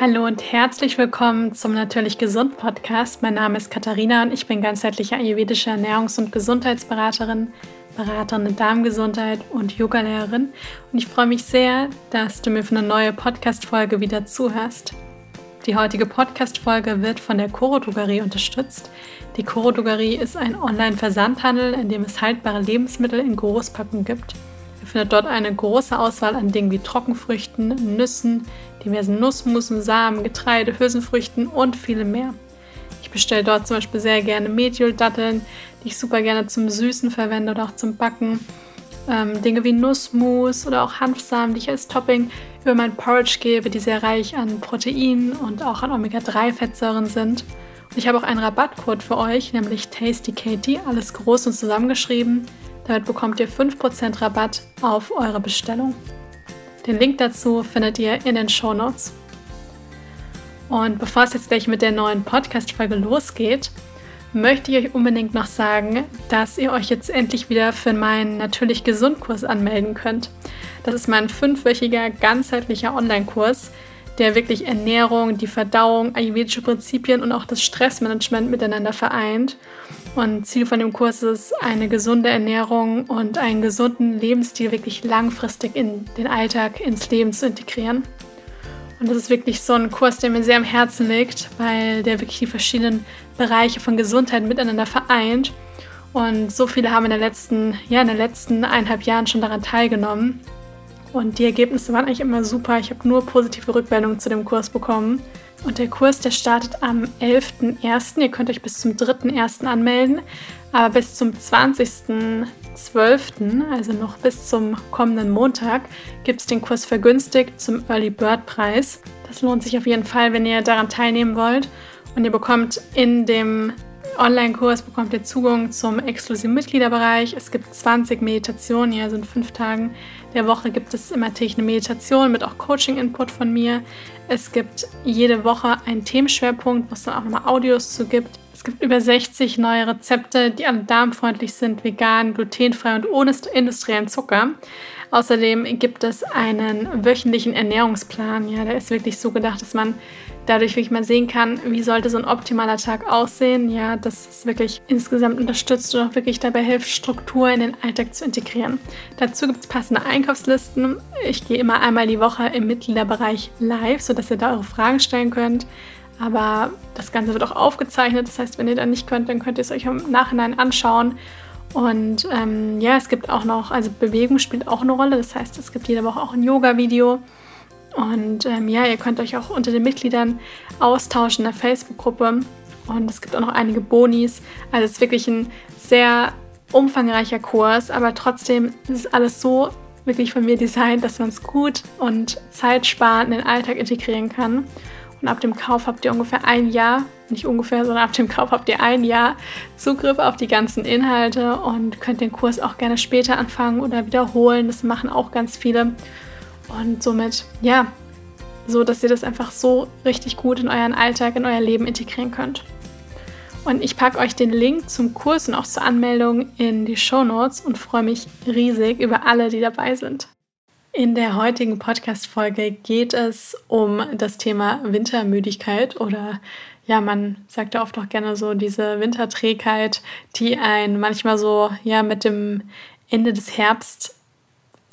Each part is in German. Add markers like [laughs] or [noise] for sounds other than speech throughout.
Hallo und herzlich willkommen zum Natürlich Gesund Podcast. Mein Name ist Katharina und ich bin ganzheitliche ayurvedische Ernährungs- und Gesundheitsberaterin, Beraterin in Darmgesundheit und Yogalehrerin. Und ich freue mich sehr, dass du mir für eine neue Podcast-Folge wieder zuhörst. Die heutige Podcast-Folge wird von der Coro Drogerie unterstützt. Die Coro Drogerie ist ein Online-Versandhandel, in dem es haltbare Lebensmittel in Großpackung gibt. Ihr findet dort eine große Auswahl an Dingen wie Trockenfrüchten, Nüssen, diversen Nussmusen, Samen, Getreide, Hülsenfrüchten und viele mehr. Ich bestelle dort zum Beispiel sehr gerne Mediol-Datteln, die ich super gerne zum Süßen verwende oder auch zum Backen. Ähm, Dinge wie Nussmus oder auch Hanfsamen, die ich als Topping über mein Porridge gebe, die sehr reich an Proteinen und auch an Omega-3-Fettsäuren sind. Und ich habe auch einen Rabattcode für euch, nämlich Tasty Katie, alles groß und zusammengeschrieben. Damit bekommt ihr 5% Rabatt auf eure Bestellung. Den Link dazu findet ihr in den Show Notes. Und bevor es jetzt gleich mit der neuen Podcast-Folge losgeht, möchte ich euch unbedingt noch sagen, dass ihr euch jetzt endlich wieder für meinen Natürlich Gesund-Kurs anmelden könnt. Das ist mein fünfwöchiger ganzheitlicher Online-Kurs, der wirklich Ernährung, die Verdauung, ayurvedische Prinzipien und auch das Stressmanagement miteinander vereint. Und Ziel von dem Kurs ist, eine gesunde Ernährung und einen gesunden Lebensstil wirklich langfristig in den Alltag, ins Leben zu integrieren. Und das ist wirklich so ein Kurs, der mir sehr am Herzen liegt, weil der wirklich die verschiedenen Bereiche von Gesundheit miteinander vereint. Und so viele haben in, der letzten, ja, in den letzten eineinhalb Jahren schon daran teilgenommen. Und die Ergebnisse waren eigentlich immer super. Ich habe nur positive Rückmeldungen zu dem Kurs bekommen. Und der Kurs, der startet am 11.01. Ihr könnt euch bis zum 3.01. anmelden. Aber bis zum 20.12., also noch bis zum kommenden Montag, gibt es den Kurs vergünstigt zum Early Bird Preis. Das lohnt sich auf jeden Fall, wenn ihr daran teilnehmen wollt. Und ihr bekommt in dem Online-Kurs bekommt ihr Zugang zum exklusiven Mitgliederbereich. Es gibt 20 Meditationen, ja, also in fünf Tagen der Woche gibt es immer täglich eine Meditation mit auch Coaching-Input von mir. Es gibt jede Woche einen Themenschwerpunkt, wo es dann auch nochmal Audios zu gibt. Es gibt über 60 neue Rezepte, die alle darmfreundlich sind, vegan, glutenfrei und ohne industriellen Zucker. Außerdem gibt es einen wöchentlichen Ernährungsplan. Ja, der ist wirklich so gedacht, dass man dadurch wirklich mal sehen kann, wie sollte so ein optimaler Tag aussehen. Ja, dass es wirklich insgesamt unterstützt und auch wirklich dabei hilft, Struktur in den Alltag zu integrieren. Dazu gibt es passende Einkaufslisten. Ich gehe immer einmal die Woche im Mitgliederbereich live, sodass ihr da eure Fragen stellen könnt. Aber das Ganze wird auch aufgezeichnet. Das heißt, wenn ihr dann nicht könnt, dann könnt ihr es euch im Nachhinein anschauen. Und ähm, ja, es gibt auch noch, also Bewegung spielt auch eine Rolle. Das heißt, es gibt jede Woche auch ein Yoga-Video. Und ähm, ja, ihr könnt euch auch unter den Mitgliedern austauschen in der Facebook-Gruppe. Und es gibt auch noch einige Bonis. Also es ist wirklich ein sehr umfangreicher Kurs, aber trotzdem ist alles so wirklich von mir designt, dass man es gut und zeitsparend in den Alltag integrieren kann. Und ab dem Kauf habt ihr ungefähr ein Jahr, nicht ungefähr, sondern ab dem Kauf habt ihr ein Jahr Zugriff auf die ganzen Inhalte und könnt den Kurs auch gerne später anfangen oder wiederholen. Das machen auch ganz viele. Und somit, ja, so dass ihr das einfach so richtig gut in euren Alltag, in euer Leben integrieren könnt. Und ich packe euch den Link zum Kurs und auch zur Anmeldung in die Show Notes und freue mich riesig über alle, die dabei sind. In der heutigen Podcast-Folge geht es um das Thema Wintermüdigkeit oder ja, man sagt ja oft auch gerne so diese Winterträgheit, die einen manchmal so ja mit dem Ende des Herbst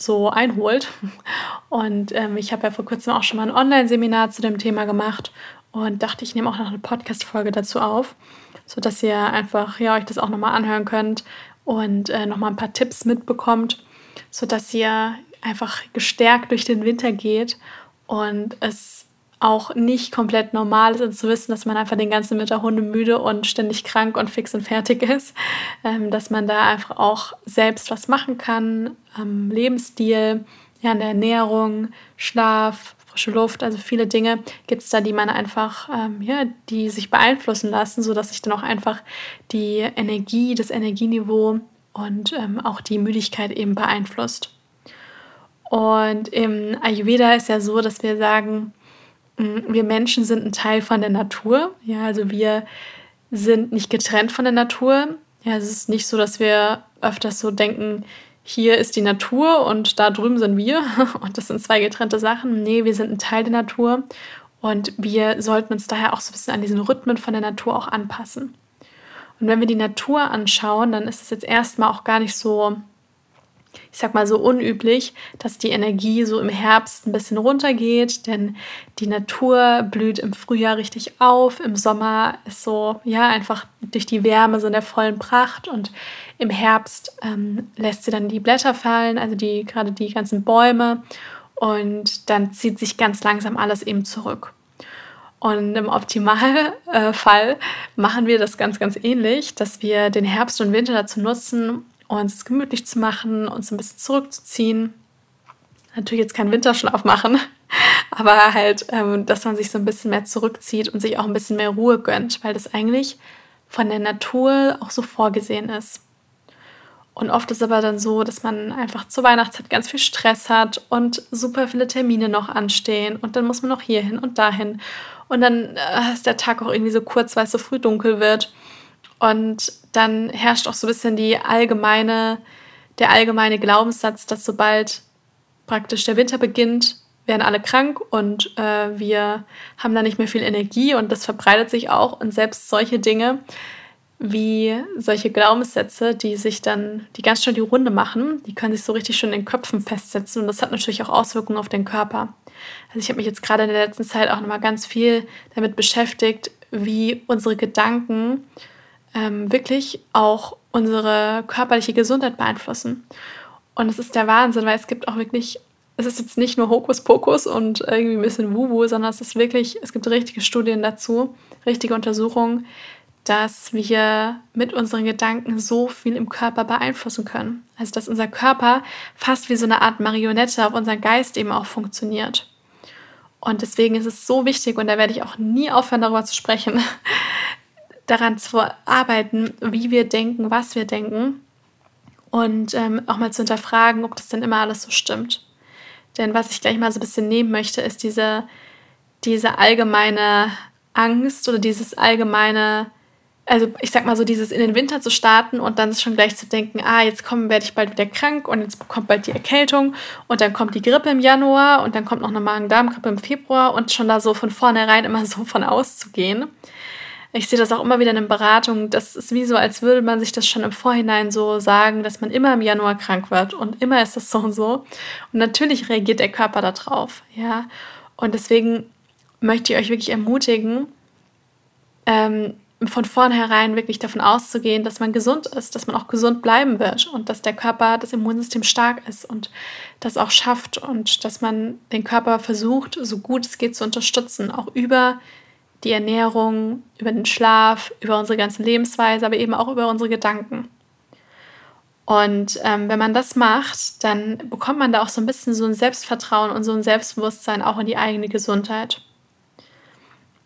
so einholt. Und ähm, ich habe ja vor kurzem auch schon mal ein Online-Seminar zu dem Thema gemacht und dachte, ich nehme auch noch eine Podcast-Folge dazu auf, sodass ihr einfach ja, euch das auch nochmal anhören könnt und äh, nochmal ein paar Tipps mitbekommt, sodass ihr einfach gestärkt durch den Winter geht und es auch nicht komplett normal ist, zu wissen, dass man einfach den ganzen Winter hundemüde und ständig krank und fix und fertig [laughs] ist, ähm, dass man da einfach auch selbst was machen kann am Lebensstil, ja, an der Ernährung, Schlaf, frische Luft, also viele Dinge gibt es da, die man einfach, ähm, ja, die sich beeinflussen lassen, sodass sich dann auch einfach die Energie, das Energieniveau und ähm, auch die Müdigkeit eben beeinflusst. Und im Ayurveda ist ja so, dass wir sagen, wir Menschen sind ein Teil von der Natur. Ja, also wir sind nicht getrennt von der Natur. Ja, es ist nicht so, dass wir öfters so denken, hier ist die Natur und da drüben sind wir [laughs] und das sind zwei getrennte Sachen. Nee, wir sind ein Teil der Natur Und wir sollten uns daher auch so ein bisschen an diesen Rhythmen von der Natur auch anpassen. Und wenn wir die Natur anschauen, dann ist es jetzt erstmal auch gar nicht so ich sag mal so unüblich, dass die Energie so im Herbst ein bisschen runtergeht, denn die Natur blüht im Frühjahr richtig auf, im Sommer ist so, ja, einfach durch die Wärme so in der vollen Pracht und im Herbst ähm, lässt sie dann die Blätter fallen, also die, gerade die ganzen Bäume und dann zieht sich ganz langsam alles eben zurück. Und im Optimalfall machen wir das ganz, ganz ähnlich, dass wir den Herbst und Winter dazu nutzen, uns es gemütlich zu machen, uns ein bisschen zurückzuziehen. Natürlich jetzt keinen Winterschlaf machen, [laughs] aber halt, ähm, dass man sich so ein bisschen mehr zurückzieht und sich auch ein bisschen mehr Ruhe gönnt, weil das eigentlich von der Natur auch so vorgesehen ist. Und oft ist aber dann so, dass man einfach zur Weihnachtszeit ganz viel Stress hat und super viele Termine noch anstehen und dann muss man noch hierhin und dahin. Und dann äh, ist der Tag auch irgendwie so kurz, weil es so früh dunkel wird. Und dann herrscht auch so ein bisschen die allgemeine, der allgemeine Glaubenssatz, dass sobald praktisch der Winter beginnt, werden alle krank und äh, wir haben da nicht mehr viel Energie und das verbreitet sich auch. Und selbst solche Dinge wie solche Glaubenssätze, die sich dann, die ganz schön die Runde machen, die können sich so richtig schön in den Köpfen festsetzen und das hat natürlich auch Auswirkungen auf den Körper. Also ich habe mich jetzt gerade in der letzten Zeit auch nochmal ganz viel damit beschäftigt, wie unsere Gedanken ähm, wirklich auch unsere körperliche Gesundheit beeinflussen. Und es ist der Wahnsinn, weil es gibt auch wirklich, es ist jetzt nicht nur Hokuspokus und irgendwie ein bisschen Wubu, sondern es ist wirklich, es gibt richtige Studien dazu, richtige Untersuchungen, dass wir mit unseren Gedanken so viel im Körper beeinflussen können. Also dass unser Körper fast wie so eine Art Marionette auf unseren Geist eben auch funktioniert. Und deswegen ist es so wichtig, und da werde ich auch nie aufhören, darüber zu sprechen, daran zu arbeiten, wie wir denken, was wir denken und ähm, auch mal zu hinterfragen, ob das denn immer alles so stimmt. Denn was ich gleich mal so ein bisschen nehmen möchte, ist diese, diese allgemeine Angst oder dieses allgemeine, also ich sag mal so, dieses in den Winter zu starten und dann schon gleich zu denken, ah, jetzt kommen, werde ich bald wieder krank und jetzt kommt bald die Erkältung und dann kommt die Grippe im Januar und dann kommt noch eine Magen-Darm-Grippe im Februar und schon da so von vornherein immer so von auszugehen ich sehe das auch immer wieder in den Beratungen. Das ist wie so, als würde man sich das schon im Vorhinein so sagen, dass man immer im Januar krank wird und immer ist das so und so. Und natürlich reagiert der Körper darauf, ja. Und deswegen möchte ich euch wirklich ermutigen, ähm, von vornherein wirklich davon auszugehen, dass man gesund ist, dass man auch gesund bleiben wird und dass der Körper, das Immunsystem stark ist und das auch schafft und dass man den Körper versucht, so gut es geht zu unterstützen, auch über die Ernährung, über den Schlaf, über unsere ganze Lebensweise, aber eben auch über unsere Gedanken. Und ähm, wenn man das macht, dann bekommt man da auch so ein bisschen so ein Selbstvertrauen und so ein Selbstbewusstsein auch in die eigene Gesundheit.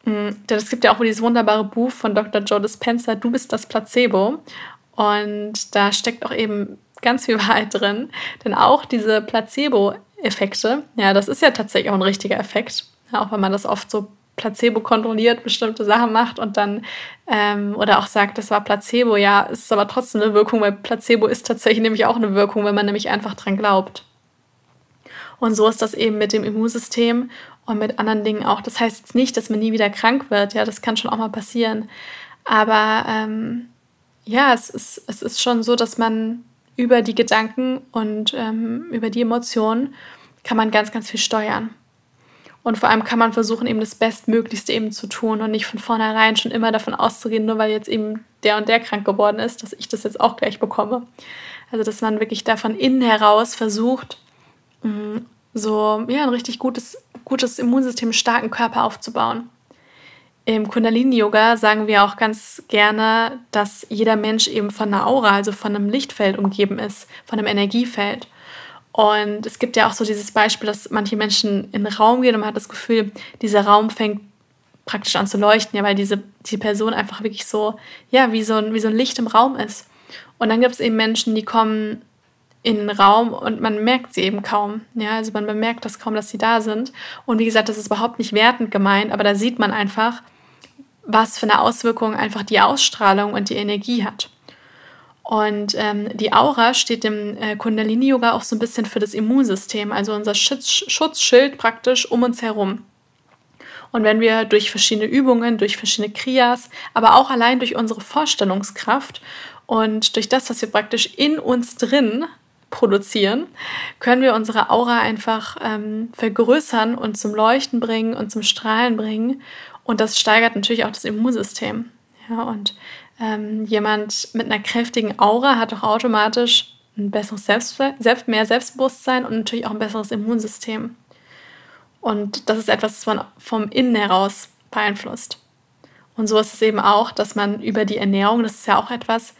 Mhm, denn es gibt ja auch dieses wunderbare Buch von Dr. Joe Dispenza, Du bist das Placebo. Und da steckt auch eben ganz viel [laughs] Wahrheit drin. Denn auch diese Placebo-Effekte, ja, das ist ja tatsächlich auch ein richtiger Effekt. Auch wenn man das oft so Placebo kontrolliert bestimmte Sachen macht und dann ähm, oder auch sagt, das war Placebo, ja, es ist aber trotzdem eine Wirkung, weil Placebo ist tatsächlich nämlich auch eine Wirkung, wenn man nämlich einfach dran glaubt. Und so ist das eben mit dem Immunsystem und mit anderen Dingen auch. Das heißt jetzt nicht, dass man nie wieder krank wird, ja, das kann schon auch mal passieren. Aber ähm, ja, es ist, es ist schon so, dass man über die Gedanken und ähm, über die Emotionen kann man ganz, ganz viel steuern. Und vor allem kann man versuchen, eben das Bestmöglichste eben zu tun und nicht von vornherein schon immer davon auszugehen, nur weil jetzt eben der und der krank geworden ist, dass ich das jetzt auch gleich bekomme. Also, dass man wirklich da von innen heraus versucht, mm, so ja, ein richtig gutes, gutes Immunsystem, starken Körper aufzubauen. Im Kundalini-Yoga sagen wir auch ganz gerne, dass jeder Mensch eben von einer Aura, also von einem Lichtfeld umgeben ist, von einem Energiefeld. Und es gibt ja auch so dieses Beispiel, dass manche Menschen in den Raum gehen und man hat das Gefühl, dieser Raum fängt praktisch an zu leuchten, ja, weil diese, die Person einfach wirklich so, ja, wie so, ein, wie so ein Licht im Raum ist. Und dann gibt es eben Menschen, die kommen in den Raum und man merkt sie eben kaum. Ja, also man bemerkt das kaum, dass sie da sind. Und wie gesagt, das ist überhaupt nicht wertend gemeint, aber da sieht man einfach, was für eine Auswirkung einfach die Ausstrahlung und die Energie hat. Und ähm, die Aura steht im äh, Kundalini-Yoga auch so ein bisschen für das Immunsystem, also unser Schutz Schutzschild praktisch um uns herum. Und wenn wir durch verschiedene Übungen, durch verschiedene Kriyas, aber auch allein durch unsere Vorstellungskraft und durch das, was wir praktisch in uns drin produzieren, können wir unsere Aura einfach ähm, vergrößern und zum Leuchten bringen und zum Strahlen bringen. Und das steigert natürlich auch das Immunsystem. Ja, und ähm, jemand mit einer kräftigen Aura hat auch automatisch ein besseres Selbst, Selbst, mehr Selbstbewusstsein und natürlich auch ein besseres Immunsystem. Und das ist etwas, was man vom Innen heraus beeinflusst. Und so ist es eben auch, dass man über die Ernährung, das ist ja auch etwas,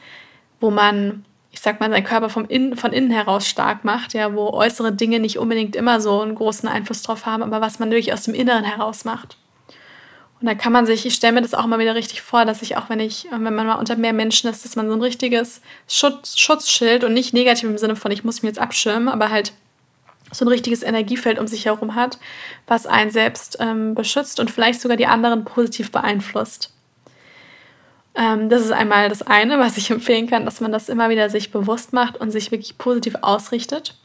wo man, ich sag mal, seinen Körper vom Innen, von innen heraus stark macht, ja, wo äußere Dinge nicht unbedingt immer so einen großen Einfluss drauf haben, aber was man wirklich aus dem Inneren heraus macht. Und da kann man sich, ich stelle mir das auch mal wieder richtig vor, dass ich auch, wenn ich, wenn man mal unter mehr Menschen ist, dass man so ein richtiges Schutz, Schutzschild und nicht negativ im Sinne von, ich muss mich jetzt abschirmen, aber halt so ein richtiges Energiefeld um sich herum hat, was einen selbst ähm, beschützt und vielleicht sogar die anderen positiv beeinflusst. Ähm, das ist einmal das eine, was ich [laughs] empfehlen kann, dass man das immer wieder sich bewusst macht und sich wirklich positiv ausrichtet.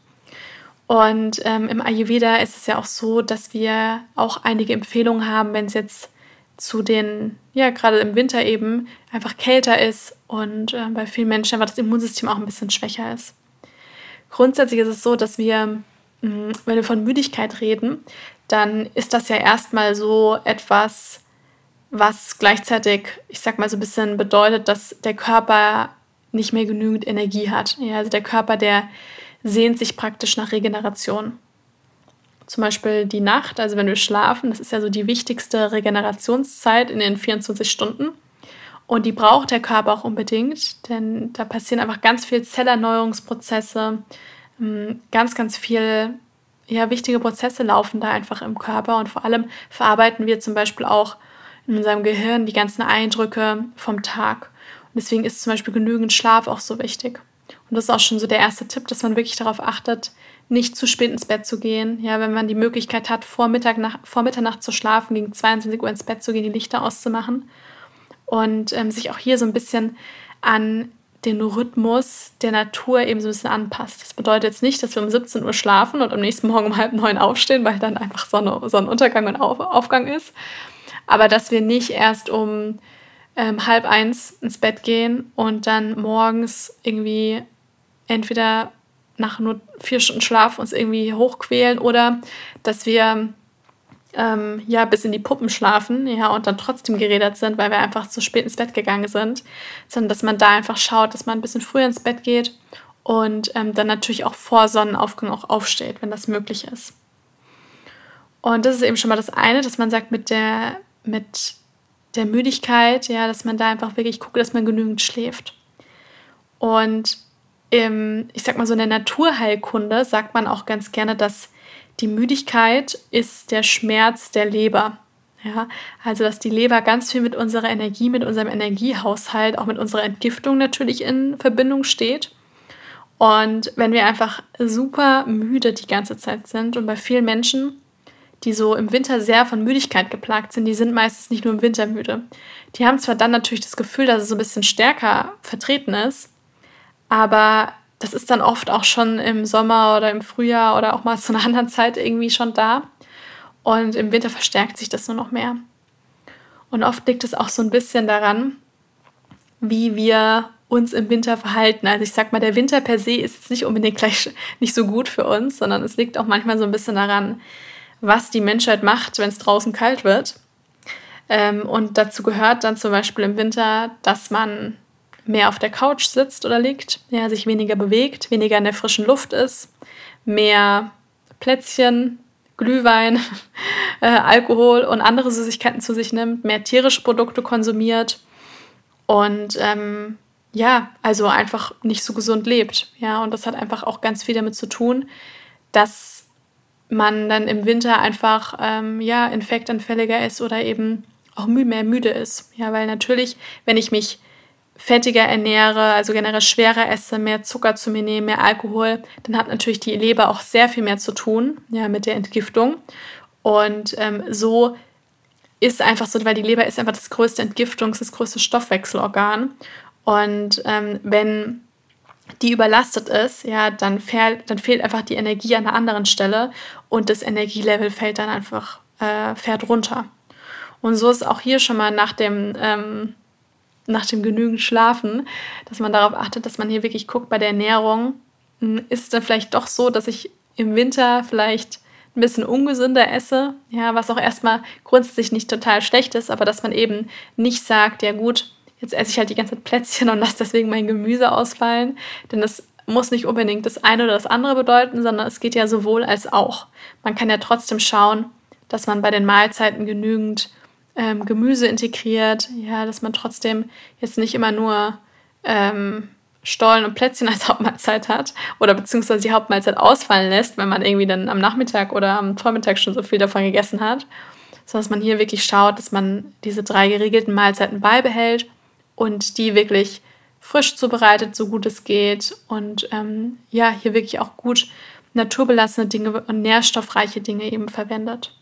Und ähm, im Ayurveda ist es ja auch so, dass wir auch einige Empfehlungen haben, wenn es jetzt zu den, ja, gerade im Winter eben einfach kälter ist und äh, bei vielen Menschen einfach das Immunsystem auch ein bisschen schwächer ist. Grundsätzlich ist es so, dass wir, mh, mm, wenn wir von Müdigkeit reden, dann ist das ja erstmal so etwas, was gleichzeitig, ich sag mal so ein bisschen bedeutet, dass der Körper nicht mehr genügend Energie hat. Ja, also der Körper, der sehnt sich praktisch nach Regeneration zum Beispiel die Nacht, also wenn wir schlafen, das ist ja so die wichtigste Regenerationszeit in den 24 Stunden. Und die braucht der Körper auch unbedingt, denn da passieren einfach ganz viele Zellerneuerungsprozesse, ähm, ganz, ganz viel ja, wichtige Prozesse laufen da einfach im Körper und vor allem verarbeiten wir zum Beispiel auch in unserem Gehirn die ganzen Eindrücke vom Tag. Und deswegen ist zum Beispiel genügend Schlaf auch so wichtig. Und das ist auch schon so der erste Tipp, dass man wirklich darauf achtet, nicht zu spät ins Bett zu gehen. Ja, wenn man die Möglichkeit hat, vor, Mittag nach, vor Mitternacht zu schlafen, gegen 22 Uhr ins Bett zu gehen, die Lichter auszumachen und ähm, sich auch hier so ein bisschen an den Rhythmus der Natur eben so ein bisschen anpasst. Das bedeutet jetzt nicht, dass wir um 17 Uhr schlafen und am nächsten Morgen um halb neun aufstehen, weil dann einfach Sonne, Sonnenuntergang und Auf, Aufgang ist. Aber dass wir nicht erst um ähm, halb eins ins Bett gehen und dann morgens irgendwie entweder nach nur vier Stunden Schlaf uns irgendwie hochquälen oder dass wir ähm, ja bis in die Puppen schlafen, ja, und dann trotzdem geredet sind, weil wir einfach zu spät ins Bett gegangen sind, sondern dass man da einfach schaut, dass man ein bisschen früher ins Bett geht und ähm, dann natürlich auch vor Sonnenaufgang auch aufsteht, wenn das möglich ist. Und das ist eben schon mal das eine, dass man sagt, mit der, mit der Müdigkeit, ja, dass man da einfach wirklich guckt, dass man genügend schläft. Und im, ich sag mal so in der Naturheilkunde sagt man auch ganz gerne, dass die Müdigkeit ist der Schmerz der Leber. Ja, also dass die Leber ganz viel mit unserer Energie, mit unserem Energiehaushalt, auch mit unserer Entgiftung natürlich in Verbindung steht. Und wenn wir einfach super müde die ganze Zeit sind und bei vielen Menschen, die so im Winter sehr von Müdigkeit geplagt sind, die sind meistens nicht nur im Winter müde. Die haben zwar dann natürlich das Gefühl, dass es so ein bisschen stärker vertreten ist, aber das ist dann oft auch schon im Sommer oder im Frühjahr oder auch mal zu einer anderen Zeit irgendwie schon da. Und im Winter verstärkt sich das nur noch mehr. Und oft liegt es auch so ein bisschen daran, wie wir uns im Winter verhalten. Also ich sag mal, der Winter per se ist jetzt nicht unbedingt gleich [laughs] nicht so gut für uns, sondern es liegt auch manchmal so ein bisschen daran, was die Menschheit macht, wenn es draußen kalt wird. Ähm, und dazu gehört dann zum Beispiel im Winter, dass man mehr auf der Couch sitzt oder liegt, ja, sich weniger bewegt, weniger in der frischen Luft ist, mehr Plätzchen, Glühwein, [laughs] äh, Alkohol und andere Süßigkeiten zu sich nimmt, mehr tierische Produkte konsumiert und ähm, ja, also einfach nicht so gesund lebt. Ja, und das hat einfach auch ganz viel damit zu tun, dass man dann im Winter einfach ähm, ja, infektanfälliger ist oder eben auch mehr müde ist. Ja, weil natürlich, wenn ich mich fettiger ernähre, also generell schwerer esse, mehr Zucker zu mir nehme, mehr Alkohol, dann hat natürlich die Leber auch sehr viel mehr zu tun ja, mit der Entgiftung. Und ähm, so ist einfach so, weil die Leber ist einfach das größte Entgiftungs-, das größte Stoffwechselorgan. Und ähm, wenn die überlastet ist, ja, dann, fährt, dann fehlt einfach die Energie an einer anderen Stelle und das Energielevel fällt dann einfach, äh, fährt runter. Und so ist auch hier schon mal nach dem, ähm, nach dem genügend Schlafen, dass man darauf achtet, dass man hier wirklich guckt bei der Ernährung, hm, ist es dann vielleicht doch so, dass ich im Winter vielleicht ein bisschen ungesünder esse, ja, was auch erstmal grundsätzlich nicht total schlecht ist, aber dass man eben nicht sagt, ja gut, jetzt esse ich halt die ganze Zeit Plätzchen und lasse deswegen mein Gemüse ausfallen, denn das muss nicht unbedingt das eine oder das andere bedeuten, sondern es geht ja sowohl als auch. Man kann ja trotzdem schauen, dass man bei den Mahlzeiten genügend ähm, Gemüse integriert, ja, dass man trotzdem jetzt nicht immer nur ähm, Stollen und Plätzchen als [laughs] Hauptmahlzeit hat oder beziehungsweise die Hauptmahlzeit ausfallen lässt, wenn man irgendwie dann am Nachmittag oder am Vormittag schon so viel davon gegessen hat, sondern dass man hier wirklich schaut, dass man diese drei geregelten Mahlzeiten beibehält und die wirklich frisch zubereitet, so gut es geht und ähm, ja, hier wirklich auch gut naturbelassene Dinge und nährstoffreiche Dinge eben verwendet.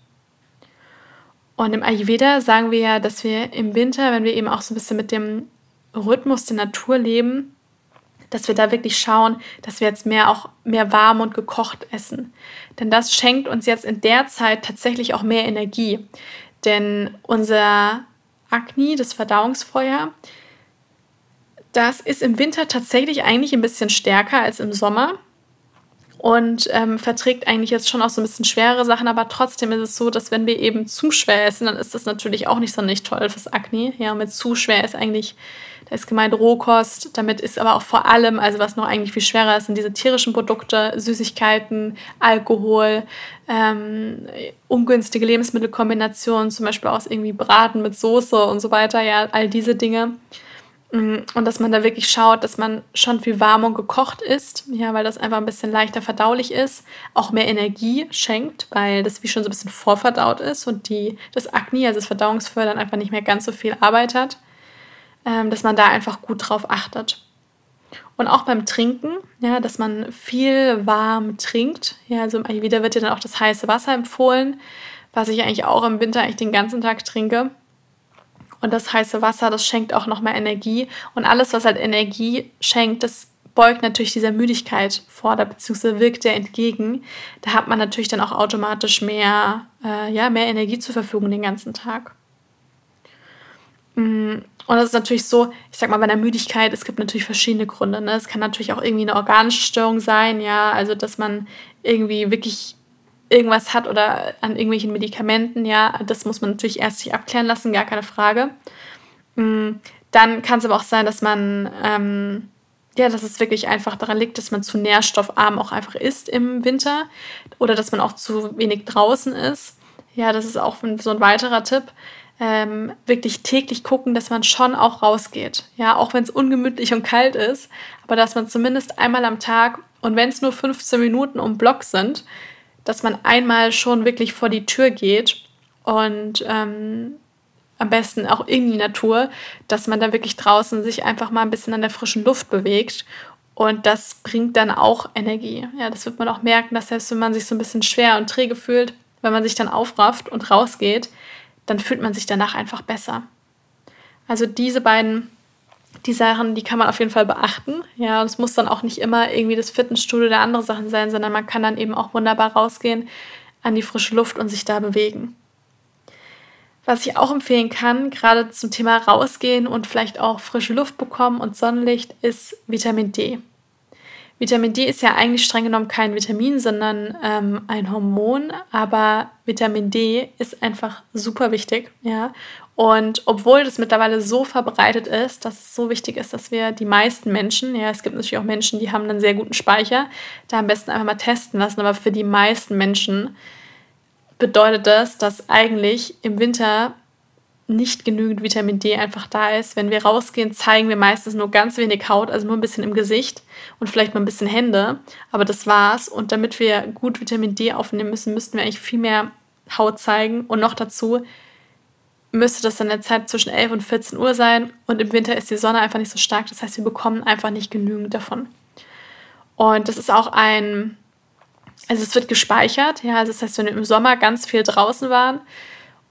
Und im Ayurveda sagen wir ja, dass wir im Winter, wenn wir eben auch so ein bisschen mit dem Rhythmus der Natur leben, dass wir da wirklich schauen, dass wir jetzt mehr auch mehr warm und gekocht essen. Denn das schenkt uns jetzt in der Zeit tatsächlich auch mehr Energie. Denn unser Agni, das Verdauungsfeuer, das ist im Winter tatsächlich eigentlich ein bisschen stärker als im Sommer und ähm, verträgt eigentlich jetzt schon auch so ein bisschen schwere Sachen, aber trotzdem ist es so, dass wenn wir eben zu schwer essen, dann ist das natürlich auch nicht so nicht toll fürs Akne. Ja, mit zu schwer ist eigentlich, da ist gemeint Rohkost, damit ist aber auch vor allem, also was noch eigentlich viel schwerer ist, sind diese tierischen Produkte, Süßigkeiten, Alkohol, ähm, ungünstige Lebensmittelkombinationen, zum Beispiel aus irgendwie Braten mit Soße und so weiter, ja, all diese Dinge. Mm, und dass man da wirklich schaut, dass man schon viel warm und gekocht isst, ja, weil das einfach ein bisschen leichter verdaulich ist, auch mehr Energie schenkt, weil das wie schon so ein bisschen vorverdaut ist und die, das Akne, also das Verdauungsfördern, einfach nicht mehr ganz so viel Arbeit hat, ähm, dass man da einfach gut drauf achtet. Und auch beim Trinken, ja, dass man viel warm trinkt. Ja, also im Ayurveda wird ja dann auch das heiße Wasser empfohlen, was ich eigentlich auch im Winter eigentlich den ganzen Tag trinke. Und das heiße Wasser, das schenkt auch nochmal Energie. Und alles, was halt Energie schenkt, das beugt natürlich dieser Müdigkeit vor, beziehungsweise wirkt der entgegen. Da hat man natürlich dann auch automatisch mehr, äh, ja, mehr Energie zur Verfügung den ganzen Tag. Mm, und das ist natürlich so, ich sag mal, bei der Müdigkeit, es gibt natürlich verschiedene Gründe. Ne? Es kann natürlich auch irgendwie eine organische Störung sein, ja, also dass man irgendwie wirklich irgendwas hat oder an irgendwelchen Medikamenten, ja, das muss man natürlich erst sich abklären lassen, gar keine Frage. Mm, dann kann es aber auch sein, dass man, ähm, ja, dass es wirklich einfach daran liegt, dass man zu nährstoffarm auch einfach ist im Winter oder dass man auch zu wenig draußen ist. Ja, das ist auch so ein weiterer Tipp. Ähm, wirklich täglich gucken, dass man schon auch rausgeht. Ja, auch wenn es ungemütlich und kalt ist, aber dass man zumindest einmal am Tag und wenn es nur 15 Minuten um Block sind, dass man einmal schon wirklich vor die Tür geht und ähm, am besten auch in die Natur, dass man da wirklich draußen sich einfach mal ein bisschen an der frischen Luft bewegt. Und das bringt dann auch Energie. Ja, das wird man auch merken, dass selbst wenn man sich so ein bisschen schwer und träge fühlt, wenn man sich dann aufrafft und rausgeht, dann fühlt man sich danach einfach besser. Also diese beiden die Sachen, die kann man auf jeden Fall beachten. Ja, es muss dann auch nicht immer irgendwie das Fitnessstudio oder andere Sachen sein, sondern man kann dann eben auch wunderbar rausgehen an die frische Luft und sich da bewegen. Was ich auch empfehlen kann, gerade zum Thema rausgehen und vielleicht auch frische Luft bekommen und Sonnenlicht, ist Vitamin D. Vitamin D ist ja eigentlich streng genommen kein Vitamin, sondern ähm, ein Hormon, aber Vitamin D ist einfach super wichtig, ja. Und obwohl das mittlerweile so verbreitet ist, dass es so wichtig ist, dass wir die meisten Menschen, ja, es gibt natürlich auch Menschen, die haben einen sehr guten Speicher, da am besten einfach mal testen lassen, aber für die meisten Menschen bedeutet das, dass eigentlich im Winter nicht genügend Vitamin D einfach da ist. Wenn wir rausgehen, zeigen wir meistens nur ganz wenig Haut, also nur ein bisschen im Gesicht und vielleicht mal ein bisschen Hände. Aber das war's. Und damit wir gut Vitamin D aufnehmen müssen, müssten wir eigentlich viel mehr Haut zeigen. Und noch dazu müsste das dann in der Zeit zwischen 11 und 14 Uhr sein. Und im Winter ist die Sonne einfach nicht so stark. Das heißt, wir bekommen einfach nicht genügend davon. Und das ist auch ein, also es wird gespeichert. Ja, also das heißt, wenn wir im Sommer ganz viel draußen waren,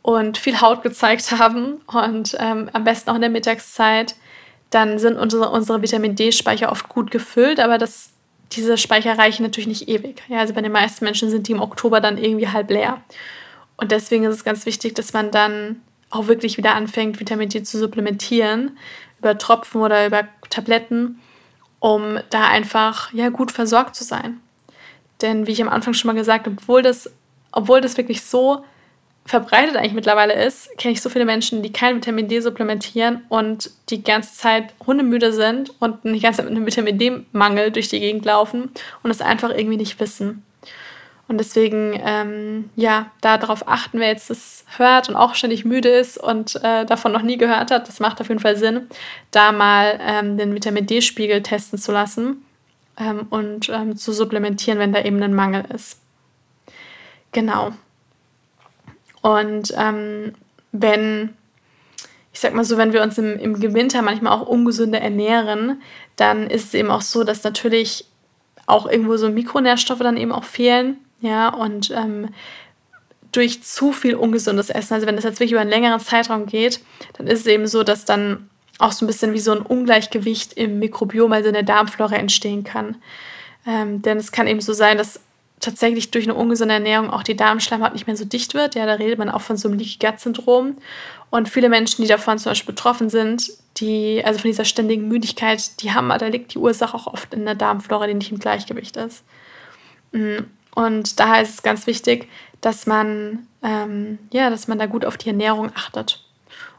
und viel Haut gezeigt [laughs] haben und ähm, am besten auch in der Mittagszeit, dann sind unsere, unsere Vitamin D-Speicher oft gut gefüllt, aber das, diese Speicher reichen natürlich nicht ewig. Ja, also bei den meisten Menschen sind die im Oktober dann irgendwie halb leer. Und deswegen ist es ganz wichtig, dass man dann auch wirklich wieder anfängt, Vitamin D zu supplementieren, über Tropfen oder über Tabletten, um da einfach ja, gut versorgt zu sein. Denn wie ich am Anfang schon mal gesagt habe, obwohl das, obwohl das wirklich so verbreitet eigentlich mittlerweile ist, kenne ich so viele Menschen, die kein Vitamin D supplementieren und die ganze Zeit hundemüde sind und die ganze Zeit mit einem Vitamin D-Mangel durch die Gegend laufen und es einfach irgendwie nicht wissen. Und deswegen, ähm, ja, darauf achten, wer jetzt das hört und auch ständig müde ist und äh, davon noch nie gehört hat, das macht auf jeden Fall Sinn, da mal ähm, den Vitamin D-Spiegel testen zu lassen ähm, und ähm, zu supplementieren, wenn da eben ein Mangel ist. Genau. Und ähm, wenn, ich sag mal so, wenn wir uns im, im Winter manchmal auch ungesünder ernähren, dann ist es eben auch so, dass natürlich auch irgendwo so Mikronährstoffe dann eben auch fehlen. Ja, und ähm, durch zu viel ungesundes Essen, also wenn das jetzt wirklich über einen längeren Zeitraum geht, dann ist es eben so, dass dann auch so ein bisschen wie so ein Ungleichgewicht im Mikrobiom, also in der Darmflora entstehen kann. Ähm, denn es kann eben so sein, dass tatsächlich durch eine ungesunde Ernährung auch die Darmschleimhaut nicht mehr so dicht wird. Ja, da redet man auch von so einem Leaky Gut Syndrom. Und viele Menschen, die davon zum Beispiel betroffen sind, die, also von dieser ständigen Müdigkeit, die haben, da liegt die Ursache auch oft in der Darmflora, die nicht im Gleichgewicht ist. Mm, und daher ist es ganz wichtig, dass man, ähm, ja, dass man da gut auf die Ernährung achtet.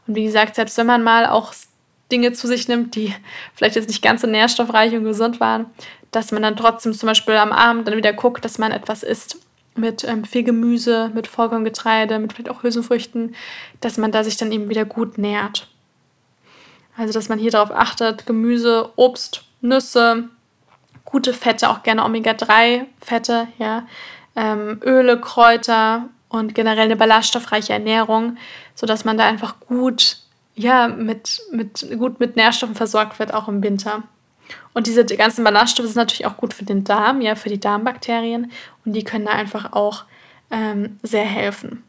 Und wie gesagt, selbst wenn man mal auch Dinge zu sich nimmt, die [laughs] vielleicht jetzt nicht ganz so nährstoffreich und gesund waren, dass man dann trotzdem zum Beispiel am Abend dann wieder guckt, dass man etwas isst mit ähm, viel Gemüse, mit Vollkorngetreide, mit vielleicht auch Hülsenfrüchten, dass man da sich dann eben wieder gut nährt. Also, dass man hier darauf achtet, Gemüse, Obst, Nüsse, gute Fette, auch gerne Omega-3-Fette, ja, ähm, Öle, Kräuter und generell eine ballaststoffreiche Ernährung, sodass man da einfach gut, ja, mit, mit, gut mit Nährstoffen versorgt wird, auch im Winter. Und diese ganzen Ballaststoffe sind natürlich auch gut für den Darm, ja, für die Darmbakterien. Und die können da einfach auch ähm, sehr helfen.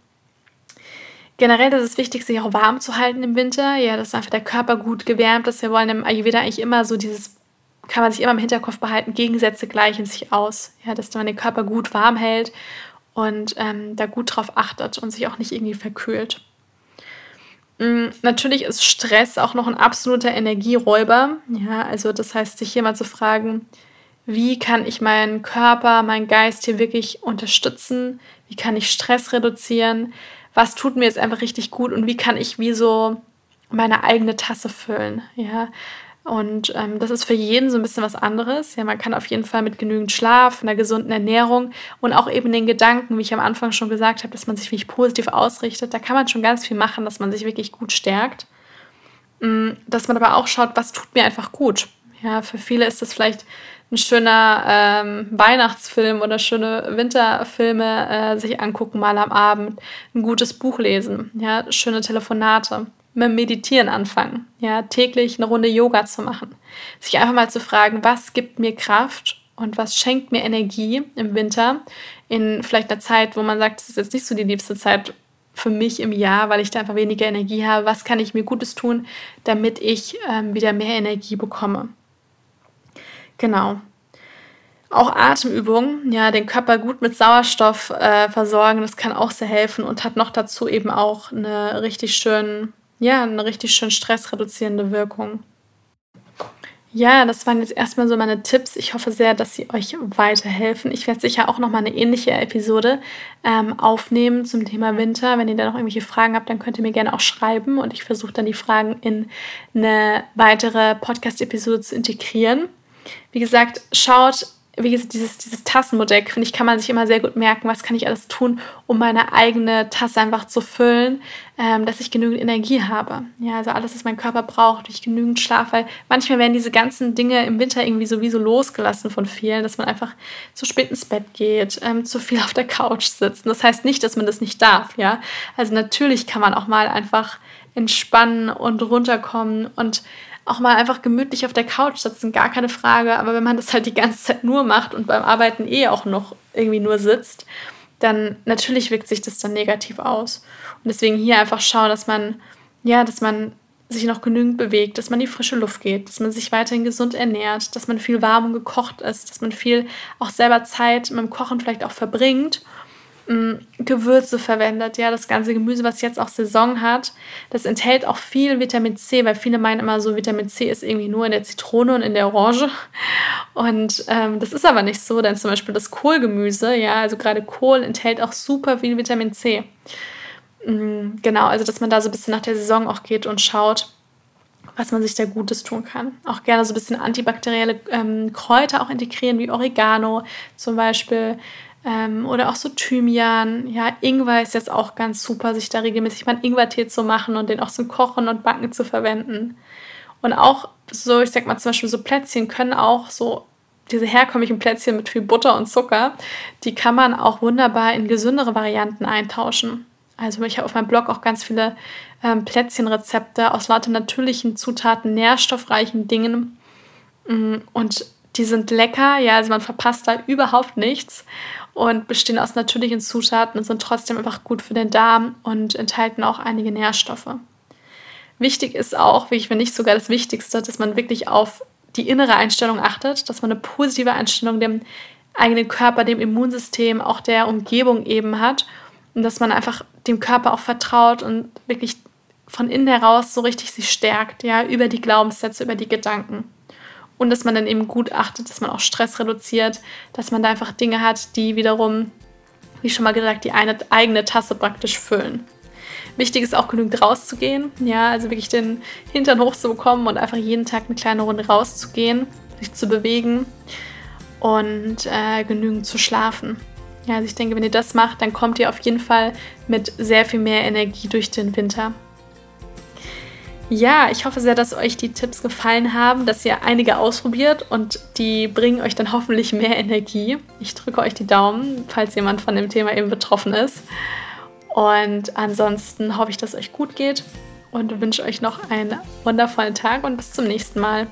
Generell ist es wichtig, sich auch warm zu halten im Winter. Ja, dass einfach der Körper gut gewärmt ist. Wir wollen im Ayurveda eigentlich immer so dieses, kann man sich immer im Hinterkopf behalten, Gegensätze gleichen sich aus. Ja, dass man den Körper gut warm hält und ähm, da gut drauf achtet und sich auch nicht irgendwie verkühlt. Mm, natürlich ist Stress auch noch ein absoluter Energieräuber. Ja, also das heißt, sich hier mal zu fragen, wie kann ich meinen Körper, meinen Geist hier wirklich unterstützen? Wie kann ich Stress reduzieren? Was tut mir jetzt einfach richtig gut und wie kann ich wie so meine eigene Tasse füllen? Ja, und ähm, das ist für jeden so ein bisschen was anderes. Ja, man kann auf jeden Fall mit genügend Schlaf, einer gesunden Ernährung und auch eben den Gedanken, wie ich am Anfang schon gesagt habe, dass man sich wirklich positiv ausrichtet, da kann man schon ganz viel machen, dass man sich wirklich gut stärkt. Mm, dass man aber auch schaut, was tut mir einfach gut. Ja, für viele ist das vielleicht ein schöner ähm, Weihnachtsfilm oder schöne Winterfilme äh, sich angucken mal am Abend, ein gutes Buch lesen, ja, schöne Telefonate mit Meditieren anfangen, ja, täglich eine Runde Yoga zu machen. Sich einfach mal zu fragen, was gibt mir Kraft und was schenkt mir Energie im Winter in vielleicht einer Zeit, wo man sagt, es ist jetzt nicht so die liebste Zeit für mich im Jahr, weil ich da einfach weniger Energie habe. Was kann ich mir Gutes tun, damit ich ähm, wieder mehr Energie bekomme? Genau. Auch Atemübungen, ja, den Körper gut mit Sauerstoff äh, versorgen, das kann auch sehr helfen und hat noch dazu eben auch eine richtig schön ja, eine richtig schön stressreduzierende Wirkung. Ja, das waren jetzt erstmal so meine Tipps. Ich hoffe sehr, dass sie euch weiterhelfen. Ich werde sicher auch noch mal eine ähnliche Episode ähm, aufnehmen zum Thema Winter. Wenn ihr da noch irgendwelche Fragen habt, dann könnt ihr mir gerne auch schreiben und ich versuche dann die Fragen in eine weitere Podcast-Episode zu integrieren. Wie gesagt, schaut wie gesagt, dieses, dieses Tassenmodell, finde ich, kann man sich immer sehr gut merken, was kann ich alles tun, um meine eigene Tasse einfach zu füllen, ähm, dass ich genügend Energie habe. Ja, also alles, was mein Körper braucht, ich genügend Schlaf, weil manchmal werden diese ganzen Dinge im Winter irgendwie sowieso losgelassen von vielen, dass man einfach zu spät ins Bett geht, ähm, zu viel auf der Couch sitzt. Und das heißt nicht, dass man das nicht darf, ja. Also natürlich kann man auch mal einfach entspannen und runterkommen und auch mal einfach gemütlich auf der Couch sitzen, gar keine Frage. Aber wenn man das halt die ganze Zeit nur macht und beim Arbeiten eh auch noch irgendwie nur sitzt, dann natürlich wirkt sich das dann negativ aus. Und deswegen hier einfach schauen, dass man, ja, dass man sich noch genügend bewegt, dass man in die frische Luft geht, dass man sich weiterhin gesund ernährt, dass man viel warm und gekocht ist, dass man viel auch selber Zeit mit dem Kochen vielleicht auch verbringt Gewürze verwendet. Ja, das ganze Gemüse, was jetzt auch Saison hat, das enthält auch viel Vitamin C, weil viele meinen immer so, Vitamin C ist irgendwie nur in der Zitrone und in der Orange. Und ähm, das ist aber nicht so, denn zum Beispiel das Kohlgemüse, ja, also gerade Kohl enthält auch super viel Vitamin C. Mh, genau, also dass man da so ein bisschen nach der Saison auch geht und schaut, was man sich da Gutes tun kann. Auch gerne so ein bisschen antibakterielle ähm, Kräuter auch integrieren, wie Oregano zum Beispiel. Ähm, oder auch so Thymian. Ja, Ingwer ist jetzt auch ganz super, sich da regelmäßig mal einen Ingwertee zu machen und den auch zum Kochen und Backen zu verwenden. Und auch so, ich sag mal zum Beispiel so Plätzchen können auch so diese herkömmlichen Plätzchen mit viel Butter und Zucker, die kann man auch wunderbar in gesündere Varianten eintauschen. Also ich habe auf meinem Blog auch ganz viele ähm, Plätzchenrezepte aus lauter natürlichen Zutaten, nährstoffreichen Dingen. Mm, und die sind lecker, ja, also man verpasst da überhaupt nichts und bestehen aus natürlichen Zutaten und sind trotzdem einfach gut für den Darm und enthalten auch einige Nährstoffe. Wichtig ist auch, wie ich finde nicht sogar das Wichtigste, dass man wirklich auf die innere Einstellung achtet, dass man eine positive Einstellung dem eigenen Körper, dem Immunsystem, auch der Umgebung eben hat und dass man einfach dem Körper auch vertraut und wirklich von innen heraus so richtig sich stärkt, ja, über die Glaubenssätze, über die Gedanken. Und dass man dann eben gut achtet, dass man auch Stress reduziert, dass man da einfach Dinge hat, die wiederum, wie schon mal gesagt, die eine eigene Tasse praktisch füllen. Wichtig ist auch genügend rauszugehen, ja, also wirklich den Hintern hochzubekommen und einfach jeden Tag eine kleine Runde rauszugehen, sich zu bewegen und äh, genügend zu schlafen. Ja, also ich denke, wenn ihr das macht, dann kommt ihr auf jeden Fall mit sehr viel mehr Energie durch den Winter. Ja, ich hoffe sehr, dass euch die Tipps gefallen haben, dass ihr einige ausprobiert und die bringen euch dann hoffentlich mehr Energie. Ich drücke euch die Daumen, falls jemand von dem Thema eben betroffen ist. Und ansonsten hoffe ich, dass es euch gut geht und wünsche euch noch einen wundervollen Tag und bis zum nächsten Mal.